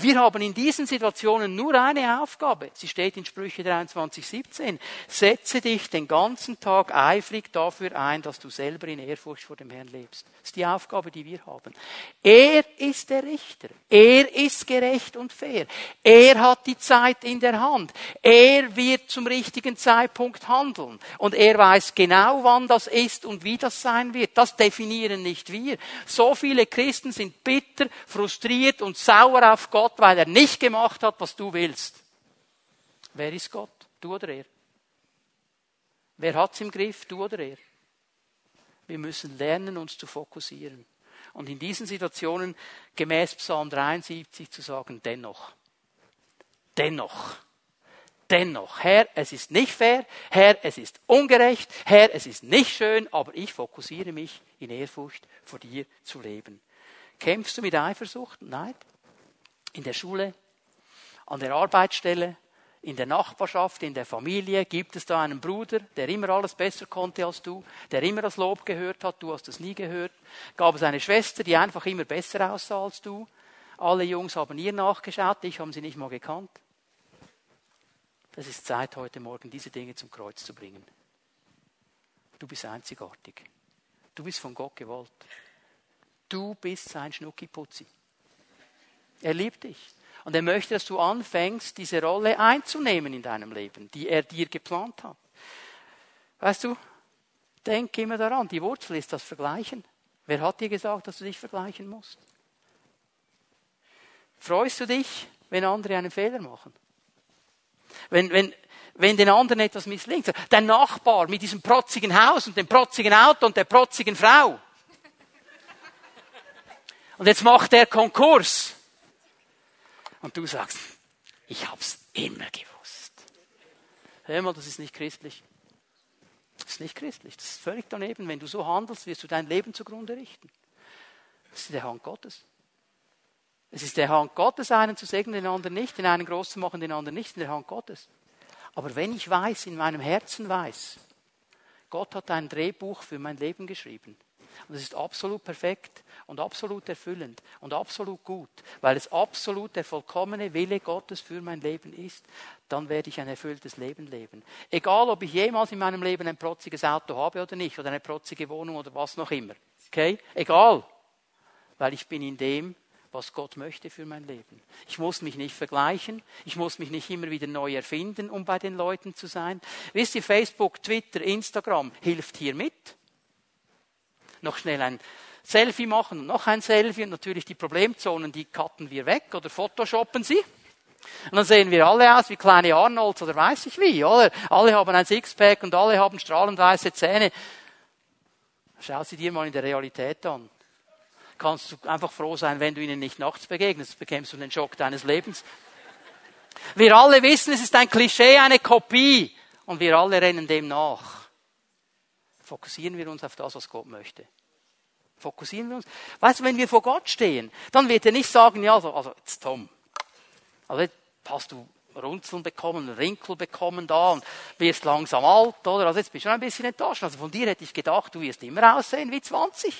[SPEAKER 1] Wir haben in diesen Situationen nur eine Aufgabe. Sie steht in Sprüche 23, 17. Setze dich den ganzen Tag eifrig dafür ein, dass du selber in Ehrfurcht vor dem Herrn lebst. Das ist die Aufgabe, die wir haben. Er ist der Richter. Er ist gerecht und fair. Er hat die Zeit in der Hand. Er wird zum richtigen Zeitpunkt handeln. Und er weiß genau, wann das ist und wie das sein wird. Das definieren nicht wir. So viele Christen sind bitter, frustriert und sauer auf Gott Gott, weil er nicht gemacht hat, was du willst. Wer ist Gott? Du oder er? Wer hat's im Griff? Du oder er? Wir müssen lernen, uns zu fokussieren. Und in diesen Situationen gemäß Psalm 73 zu sagen, dennoch. Dennoch. Dennoch. Herr, es ist nicht fair. Herr, es ist ungerecht. Herr, es ist nicht schön, aber ich fokussiere mich in Ehrfurcht vor dir zu leben. Kämpfst du mit Eifersucht? Nein in der Schule, an der Arbeitsstelle, in der Nachbarschaft, in der Familie? Gibt es da einen Bruder, der immer alles besser konnte als du, der immer das Lob gehört hat, du hast es nie gehört? Gab es eine Schwester, die einfach immer besser aussah als du? Alle Jungs haben ihr nachgeschaut, dich haben sie nicht mal gekannt. Es ist Zeit, heute Morgen diese Dinge zum Kreuz zu bringen. Du bist einzigartig. Du bist von Gott gewollt. Du bist sein Schnuckiputzi. Er liebt dich. Und er möchte, dass du anfängst, diese Rolle einzunehmen in deinem Leben, die er dir geplant hat. Weißt du, denk immer daran, die Wurzel ist das Vergleichen. Wer hat dir gesagt, dass du dich vergleichen musst? Freust du dich, wenn andere einen Fehler machen? Wenn, wenn, wenn den anderen etwas misslingt. Dein Nachbar mit diesem protzigen Haus und dem protzigen Auto und der protzigen Frau. Und jetzt macht er Konkurs. Und du sagst, ich hab's immer gewusst. Hör mal, das ist nicht christlich. Das ist nicht christlich. Das ist völlig daneben. Wenn du so handelst, wirst du dein Leben zugrunde richten. Das ist der Hand Gottes. Es ist der Hand Gottes, einen zu segnen, den anderen nicht, den einen groß zu machen, den anderen nicht, in der Hand Gottes. Aber wenn ich weiß, in meinem Herzen weiß, Gott hat ein Drehbuch für mein Leben geschrieben. Und es ist absolut perfekt und absolut erfüllend und absolut gut, weil es absolut der vollkommene Wille Gottes für mein Leben ist, dann werde ich ein erfülltes Leben leben. Egal, ob ich jemals in meinem Leben ein protziges Auto habe oder nicht, oder eine protzige Wohnung oder was noch immer. Okay? Egal. Weil ich bin in dem, was Gott möchte für mein Leben. Ich muss mich nicht vergleichen, ich muss mich nicht immer wieder neu erfinden, um bei den Leuten zu sein. Wisst ihr, Facebook, Twitter, Instagram hilft hier mit. Noch schnell ein Selfie machen und noch ein Selfie und natürlich die Problemzonen, die cutten wir weg oder photoshoppen sie. Und dann sehen wir alle aus wie kleine Arnolds oder weiß ich wie, oder? Alle haben ein Sixpack und alle haben strahlend weiße Zähne. Schau sie dir mal in der Realität an kannst du einfach froh sein, wenn du ihnen nicht nachts begegnest, bekämst du den Schock deines Lebens. Wir alle wissen, es ist ein Klischee, eine Kopie und wir alle rennen dem nach. Fokussieren wir uns auf das, was Gott möchte. Fokussieren wir uns. Weißt du, wenn wir vor Gott stehen, dann wird er nicht sagen, ja, also, also jetzt Tom, also jetzt hast du Runzeln bekommen, Rinkel bekommen da und wirst langsam alt, oder? Also jetzt bist du schon ein bisschen enttäuscht. Also von dir hätte ich gedacht, du wirst immer aussehen wie 20.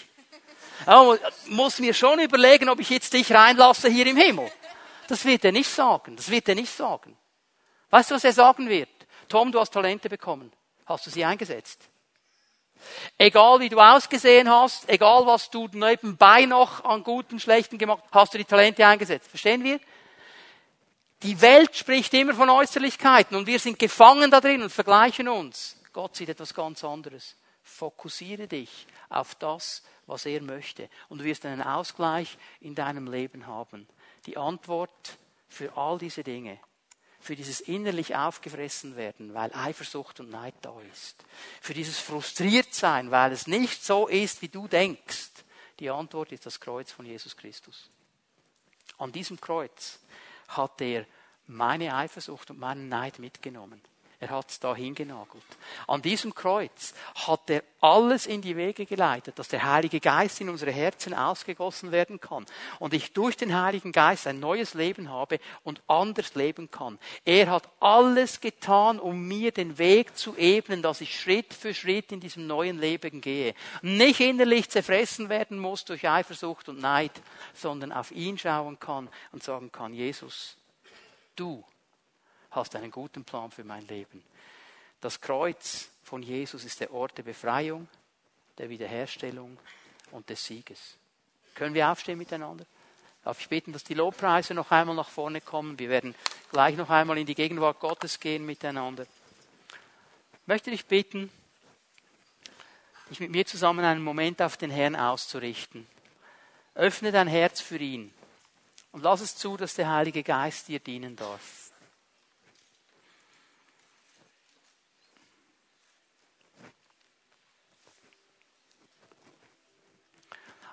[SPEAKER 1] Ja, muss mir schon überlegen, ob ich jetzt dich reinlasse hier im Himmel. Das wird er nicht sagen. Das wird er nicht sagen. Weißt du, was er sagen wird? Tom, du hast Talente bekommen. Hast du sie eingesetzt? Egal wie du ausgesehen hast, egal was du nebenbei noch an guten, schlechten gemacht hast, hast du die Talente eingesetzt. Verstehen wir? Die Welt spricht immer von Äußerlichkeiten und wir sind gefangen da drin und vergleichen uns. Gott sieht etwas ganz anderes. Fokussiere dich auf das, was er möchte. Und du wirst einen Ausgleich in deinem Leben haben. Die Antwort für all diese Dinge, für dieses innerlich aufgefressen werden, weil Eifersucht und Neid da ist, für dieses frustriert sein, weil es nicht so ist, wie du denkst, die Antwort ist das Kreuz von Jesus Christus. An diesem Kreuz hat er meine Eifersucht und meinen Neid mitgenommen. Er hat es da hingenagelt. An diesem Kreuz hat er alles in die Wege geleitet, dass der Heilige Geist in unsere Herzen ausgegossen werden kann und ich durch den Heiligen Geist ein neues Leben habe und anders leben kann. Er hat alles getan, um mir den Weg zu ebnen, dass ich Schritt für Schritt in diesem neuen Leben gehe. Nicht innerlich zerfressen werden muss durch Eifersucht und Neid, sondern auf ihn schauen kann und sagen kann, Jesus, du hast einen guten Plan für mein Leben. Das Kreuz von Jesus ist der Ort der Befreiung, der Wiederherstellung und des Sieges. Können wir aufstehen miteinander? Darf ich bitten, dass die Lobpreise noch einmal nach vorne kommen? Wir werden gleich noch einmal in die Gegenwart Gottes gehen miteinander. Ich möchte dich bitten, dich mit mir zusammen einen Moment auf den Herrn auszurichten. Öffne dein Herz für ihn und lass es zu, dass der Heilige Geist dir dienen darf.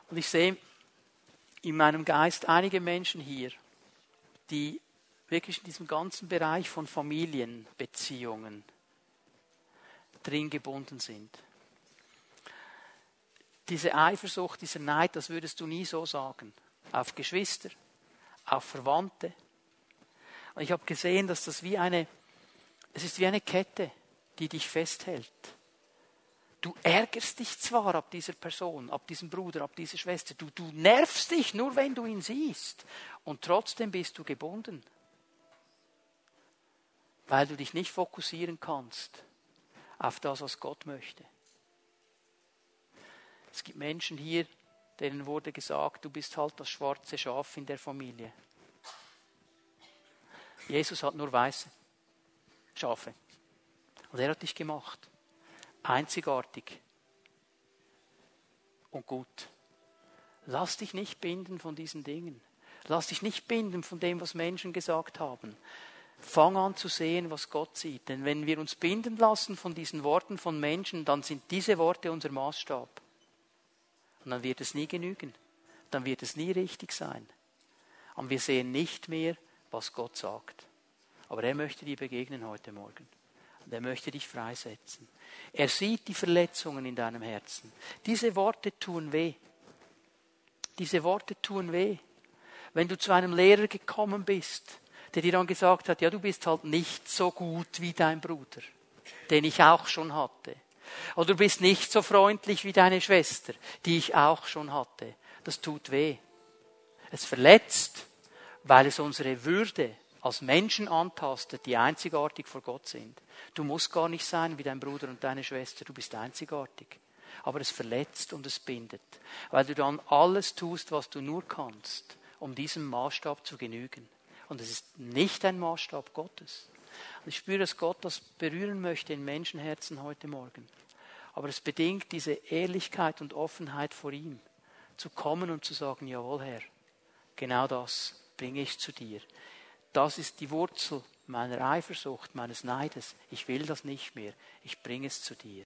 [SPEAKER 1] Und ich sehe in meinem Geist einige Menschen hier, die wirklich in diesem ganzen Bereich von Familienbeziehungen drin gebunden sind. Diese Eifersucht, dieser Neid, das würdest du nie so sagen. Auf Geschwister, auf Verwandte. Und ich habe gesehen, dass das wie eine, es ist wie eine Kette, die dich festhält. Du ärgerst dich zwar ab dieser Person, ab diesem Bruder, ab dieser Schwester. Du, du nervst dich nur, wenn du ihn siehst. Und trotzdem bist du gebunden. Weil du dich nicht fokussieren kannst auf das, was Gott möchte. Es gibt Menschen hier, denen wurde gesagt, du bist halt das schwarze Schaf in der Familie. Jesus hat nur weiße Schafe. Und er hat dich gemacht einzigartig und gut. Lass dich nicht binden von diesen Dingen. Lass dich nicht binden von dem, was Menschen gesagt haben. Fang an zu sehen, was Gott sieht. Denn wenn wir uns binden lassen von diesen Worten von Menschen, dann sind diese Worte unser Maßstab. Und dann wird es nie genügen. Dann wird es nie richtig sein. Und wir sehen nicht mehr, was Gott sagt. Aber er möchte dir begegnen heute Morgen. Und er möchte dich freisetzen. Er sieht die Verletzungen in deinem Herzen. Diese Worte tun weh. Diese Worte tun weh. Wenn du zu einem Lehrer gekommen bist, der dir dann gesagt hat, ja, du bist halt nicht so gut wie dein Bruder, den ich auch schon hatte. Oder du bist nicht so freundlich wie deine Schwester, die ich auch schon hatte. Das tut weh. Es verletzt, weil es unsere Würde als Menschen antastet, die einzigartig vor Gott sind. Du musst gar nicht sein wie dein Bruder und deine Schwester, du bist einzigartig. Aber es verletzt und es bindet, weil du dann alles tust, was du nur kannst, um diesem Maßstab zu genügen. Und es ist nicht ein Maßstab Gottes. Ich spüre, dass Gott das berühren möchte in Menschenherzen heute Morgen. Aber es bedingt diese Ehrlichkeit und Offenheit vor ihm, zu kommen und zu sagen, jawohl Herr, genau das bringe ich zu dir. Das ist die Wurzel meiner Eifersucht, meines Neides. Ich will das nicht mehr. Ich bringe es zu dir.